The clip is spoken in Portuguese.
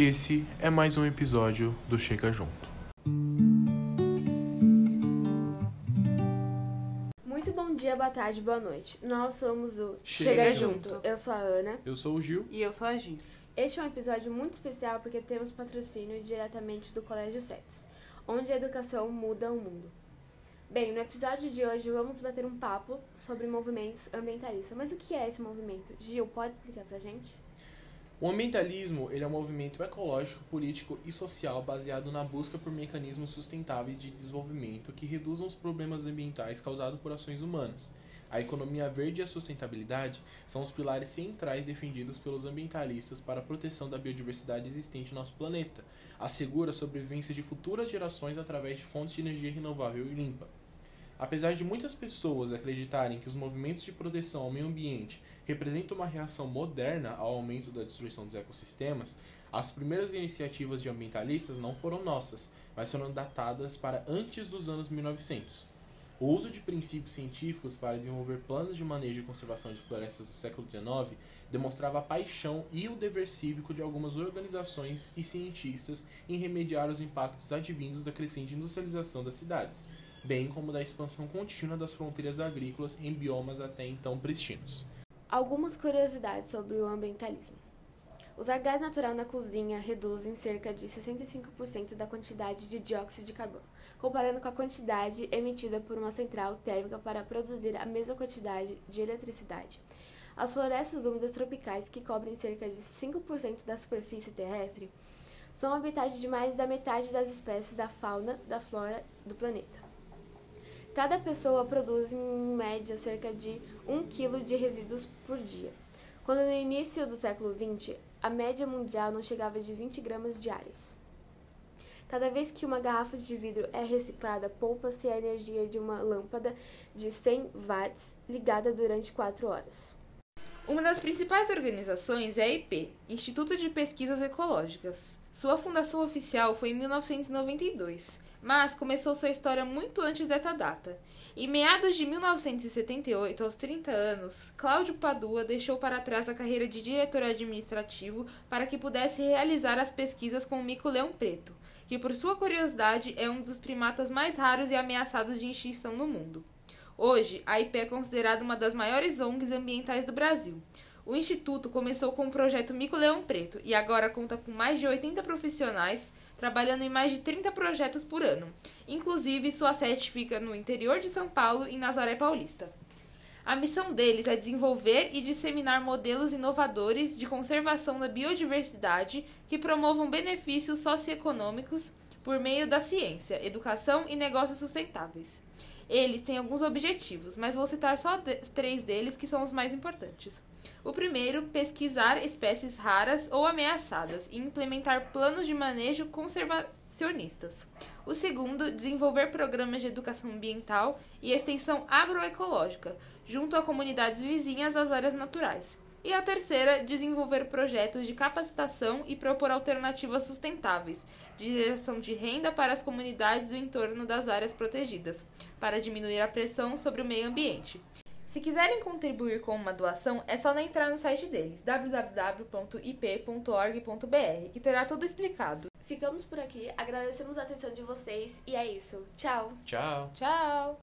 Esse é mais um episódio do Chega Junto. Muito bom dia, boa tarde, boa noite. Nós somos o Chega Junto. Eu sou a Ana. Eu sou o Gil. E eu sou a Gi. Este é um episódio muito especial porque temos patrocínio diretamente do Colégio Sets, onde a educação muda o mundo. Bem, no episódio de hoje vamos bater um papo sobre movimentos ambientalistas. Mas o que é esse movimento? Gil, pode explicar pra gente? O ambientalismo ele é um movimento ecológico, político e social baseado na busca por mecanismos sustentáveis de desenvolvimento que reduzam os problemas ambientais causados por ações humanas. A economia verde e a sustentabilidade são os pilares centrais defendidos pelos ambientalistas para a proteção da biodiversidade existente no nosso planeta. Assegura a sobrevivência de futuras gerações através de fontes de energia renovável e limpa. Apesar de muitas pessoas acreditarem que os movimentos de proteção ao meio ambiente representam uma reação moderna ao aumento da destruição dos ecossistemas, as primeiras iniciativas de ambientalistas não foram nossas, mas foram datadas para antes dos anos 1900. O uso de princípios científicos para desenvolver planos de manejo e conservação de florestas do século XIX demonstrava a paixão e o dever cívico de algumas organizações e cientistas em remediar os impactos advindos da crescente industrialização das cidades bem como da expansão contínua das fronteiras agrícolas em biomas até então pristinos. Algumas curiosidades sobre o ambientalismo. Usar gás natural na cozinha reduz em cerca de 65% da quantidade de dióxido de carbono, comparando com a quantidade emitida por uma central térmica para produzir a mesma quantidade de eletricidade. As florestas úmidas tropicais, que cobrem cerca de 5% da superfície terrestre, são habitats de mais da metade das espécies da fauna da flora do planeta. Cada pessoa produz em média cerca de 1 kg de resíduos por dia, quando no início do século XX a média mundial não chegava de 20 gramas diárias. Cada vez que uma garrafa de vidro é reciclada, poupa-se a energia de uma lâmpada de 100 watts ligada durante 4 horas. Uma das principais organizações é a IP, Instituto de Pesquisas Ecológicas. Sua fundação oficial foi em 1992 mas começou sua história muito antes dessa data. Em meados de 1978, aos 30 anos, Cláudio Padua deixou para trás a carreira de diretor administrativo para que pudesse realizar as pesquisas com o mico-leão preto, que por sua curiosidade é um dos primatas mais raros e ameaçados de extinção no mundo. Hoje, a IP é considerada uma das maiores ONGs ambientais do Brasil. O Instituto começou com o projeto Mico Leão Preto e agora conta com mais de 80 profissionais trabalhando em mais de 30 projetos por ano. Inclusive, sua sede fica no interior de São Paulo, em Nazaré Paulista. A missão deles é desenvolver e disseminar modelos inovadores de conservação da biodiversidade que promovam benefícios socioeconômicos por meio da ciência, educação e negócios sustentáveis. Eles têm alguns objetivos, mas vou citar só três deles que são os mais importantes. O primeiro, pesquisar espécies raras ou ameaçadas e implementar planos de manejo conservacionistas. O segundo, desenvolver programas de educação ambiental e extensão agroecológica, junto a comunidades vizinhas às áreas naturais. E a terceira, desenvolver projetos de capacitação e propor alternativas sustentáveis, de geração de renda para as comunidades do entorno das áreas protegidas, para diminuir a pressão sobre o meio ambiente. Se quiserem contribuir com uma doação, é só entrar no site deles, www.ip.org.br, que terá tudo explicado. Ficamos por aqui, agradecemos a atenção de vocês e é isso. Tchau! Tchau! Tchau!